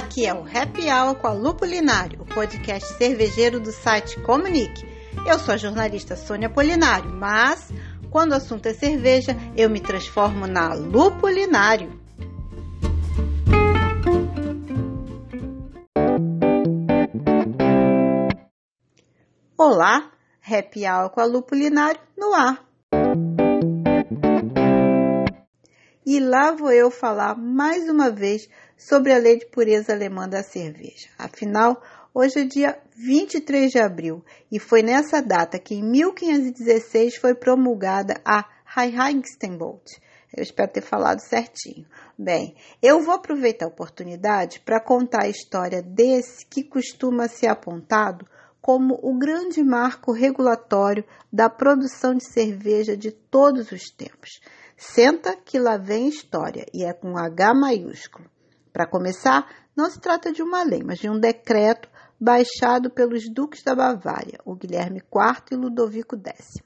Aqui é o Happy Hour com a Lupulinário, o podcast cervejeiro do site Comunique. Eu sou a jornalista Sônia Polinário, mas quando o assunto é cerveja, eu me transformo na Lupulinário. Olá, Happy Hour com a Lupulinário no ar. E lá vou eu falar mais uma vez sobre a lei de pureza alemã da cerveja. Afinal, hoje é dia 23 de abril e foi nessa data que em 1516 foi promulgada a Reinheitsgebot. Eu espero ter falado certinho. Bem, eu vou aproveitar a oportunidade para contar a história desse que costuma ser apontado como o grande marco regulatório da produção de cerveja de todos os tempos. Senta que lá vem história e é com H maiúsculo. Para começar, não se trata de uma lei, mas de um decreto baixado pelos duques da Bavária, o Guilherme IV e Ludovico X.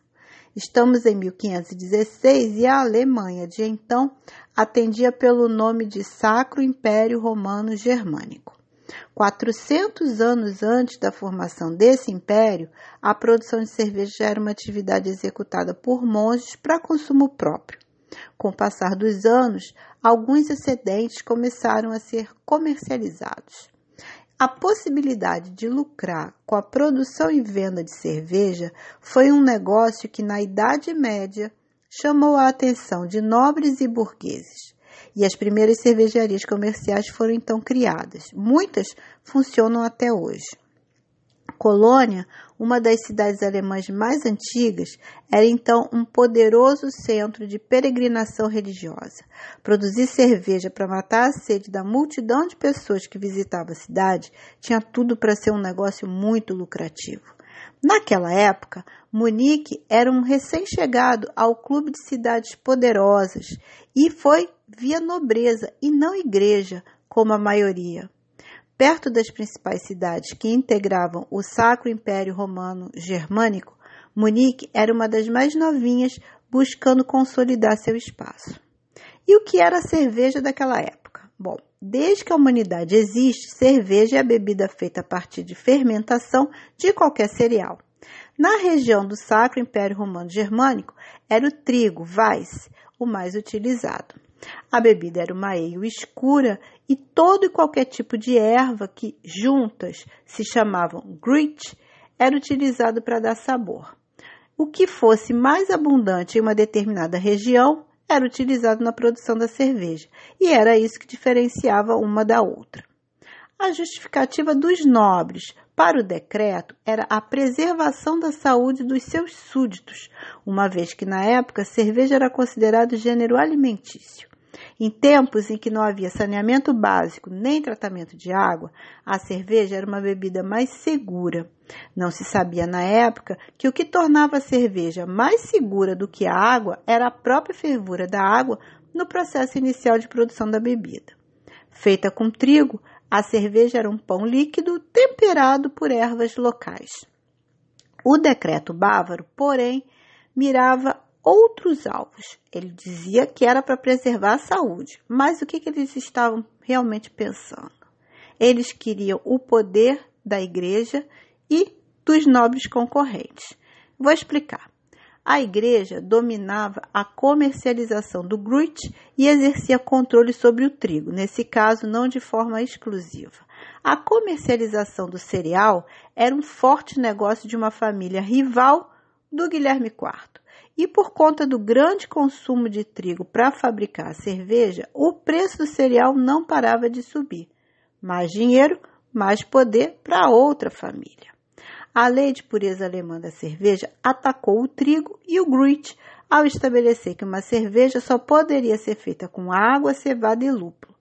Estamos em 1516 e a Alemanha de então atendia pelo nome de Sacro Império Romano Germânico. 400 anos antes da formação desse império, a produção de cerveja era uma atividade executada por monges para consumo próprio. Com o passar dos anos, alguns excedentes começaram a ser comercializados. A possibilidade de lucrar com a produção e venda de cerveja foi um negócio que, na Idade Média, chamou a atenção de nobres e burgueses. E as primeiras cervejarias comerciais foram então criadas. Muitas funcionam até hoje. Colônia, uma das cidades alemãs mais antigas, era então um poderoso centro de peregrinação religiosa. Produzir cerveja para matar a sede da multidão de pessoas que visitava a cidade tinha tudo para ser um negócio muito lucrativo. Naquela época, Munique era um recém-chegado ao clube de cidades poderosas e foi via nobreza e não igreja, como a maioria. Perto das principais cidades que integravam o Sacro Império Romano Germânico, Munique era uma das mais novinhas buscando consolidar seu espaço. E o que era a cerveja daquela época? Bom, desde que a humanidade existe, cerveja é a bebida feita a partir de fermentação de qualquer cereal. Na região do Sacro Império Romano Germânico, era o trigo, Weiss, o mais utilizado. A bebida era uma ale escura e todo e qualquer tipo de erva que juntas se chamavam grit era utilizado para dar sabor. O que fosse mais abundante em uma determinada região era utilizado na produção da cerveja, e era isso que diferenciava uma da outra. A justificativa dos nobres para o decreto era a preservação da saúde dos seus súditos, uma vez que na época cerveja era considerado gênero alimentício. Em tempos em que não havia saneamento básico nem tratamento de água, a cerveja era uma bebida mais segura. Não se sabia na época que o que tornava a cerveja mais segura do que a água era a própria fervura da água no processo inicial de produção da bebida. Feita com trigo, a cerveja era um pão líquido temperado por ervas locais. O decreto bávaro, porém, mirava outros alvos. Ele dizia que era para preservar a saúde, mas o que, que eles estavam realmente pensando? Eles queriam o poder da igreja e dos nobres concorrentes. Vou explicar. A igreja dominava a comercialização do gruit e exercia controle sobre o trigo, nesse caso não de forma exclusiva. A comercialização do cereal era um forte negócio de uma família rival do Guilherme IV. E por conta do grande consumo de trigo para fabricar a cerveja, o preço do cereal não parava de subir. Mais dinheiro, mais poder para outra família. A lei de pureza alemã da cerveja atacou o trigo e o gruit ao estabelecer que uma cerveja só poderia ser feita com água, cevada e lúpulo.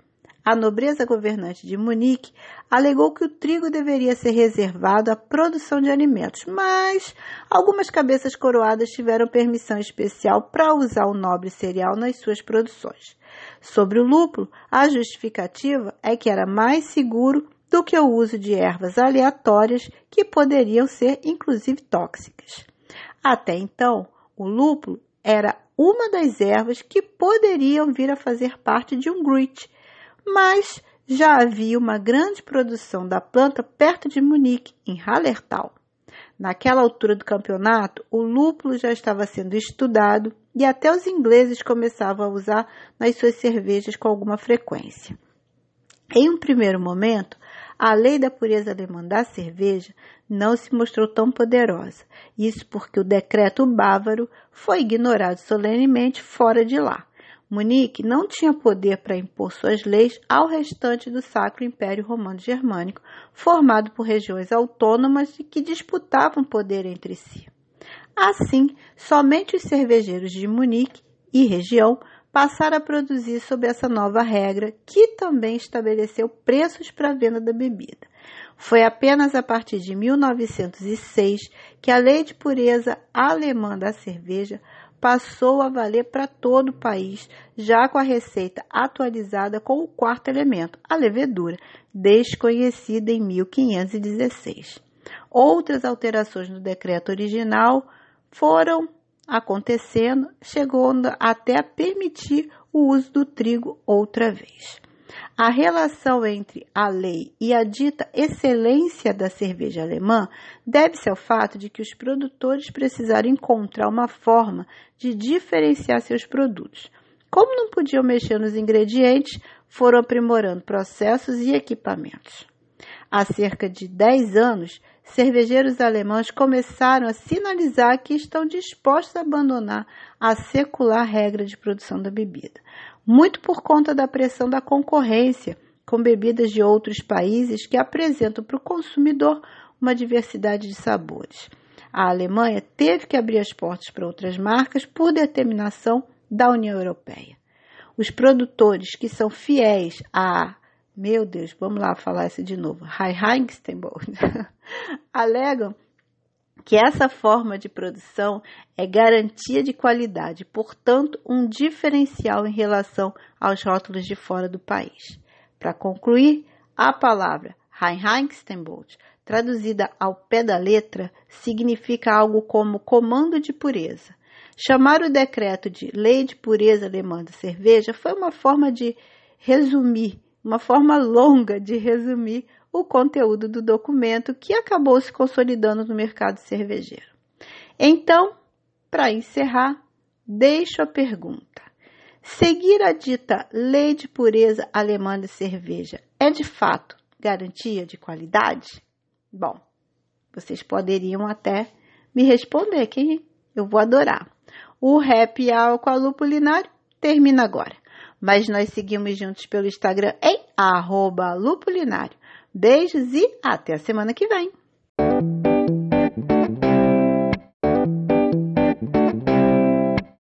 A nobreza governante de Munique alegou que o trigo deveria ser reservado à produção de alimentos, mas algumas cabeças coroadas tiveram permissão especial para usar o nobre cereal nas suas produções. Sobre o lúpulo, a justificativa é que era mais seguro do que o uso de ervas aleatórias que poderiam ser inclusive tóxicas. Até então, o lúpulo era uma das ervas que poderiam vir a fazer parte de um gruit, mas já havia uma grande produção da planta perto de Munique, em Hallertau. Naquela altura do campeonato, o lúpulo já estava sendo estudado e até os ingleses começavam a usar nas suas cervejas com alguma frequência. Em um primeiro momento, a lei da pureza alemã da cerveja não se mostrou tão poderosa, isso porque o decreto bávaro foi ignorado solenemente fora de lá. Munique não tinha poder para impor suas leis ao restante do Sacro Império Romano Germânico, formado por regiões autônomas que disputavam poder entre si. Assim, somente os cervejeiros de Munique e região passaram a produzir sob essa nova regra, que também estabeleceu preços para a venda da bebida. Foi apenas a partir de 1906 que a Lei de Pureza Alemã da Cerveja passou a valer para todo o país, já com a receita atualizada com o quarto elemento, a levedura, desconhecida em 1516. Outras alterações no decreto original foram acontecendo, chegando até a permitir o uso do trigo outra vez. A relação entre a lei e a dita excelência da cerveja alemã deve-se ao fato de que os produtores precisaram encontrar uma forma de diferenciar seus produtos. Como não podiam mexer nos ingredientes, foram aprimorando processos e equipamentos. Há cerca de 10 anos, cervejeiros alemães começaram a sinalizar que estão dispostos a abandonar a secular regra de produção da bebida muito por conta da pressão da concorrência com bebidas de outros países que apresentam para o consumidor uma diversidade de sabores. A Alemanha teve que abrir as portas para outras marcas por determinação da União Europeia. Os produtores que são fiéis a, meu Deus, vamos lá falar isso de novo, Heinkensteinbold, alegam que essa forma de produção é garantia de qualidade, portanto, um diferencial em relação aos rótulos de fora do país. Para concluir, a palavra Reinheitsgebot, traduzida ao pé da letra, significa algo como comando de pureza. Chamar o decreto de Lei de Pureza Alemã da Cerveja foi uma forma de resumir, uma forma longa de resumir o conteúdo do documento que acabou se consolidando no mercado cervejeiro. Então, para encerrar, deixo a pergunta: seguir a dita lei de pureza alemã de cerveja é de fato garantia de qualidade? Bom, vocês poderiam até me responder que eu vou adorar. O Happy Hour com a Lupulinário termina agora, mas nós seguimos juntos pelo Instagram em arroba lupulinário. Beijos e até a semana que vem!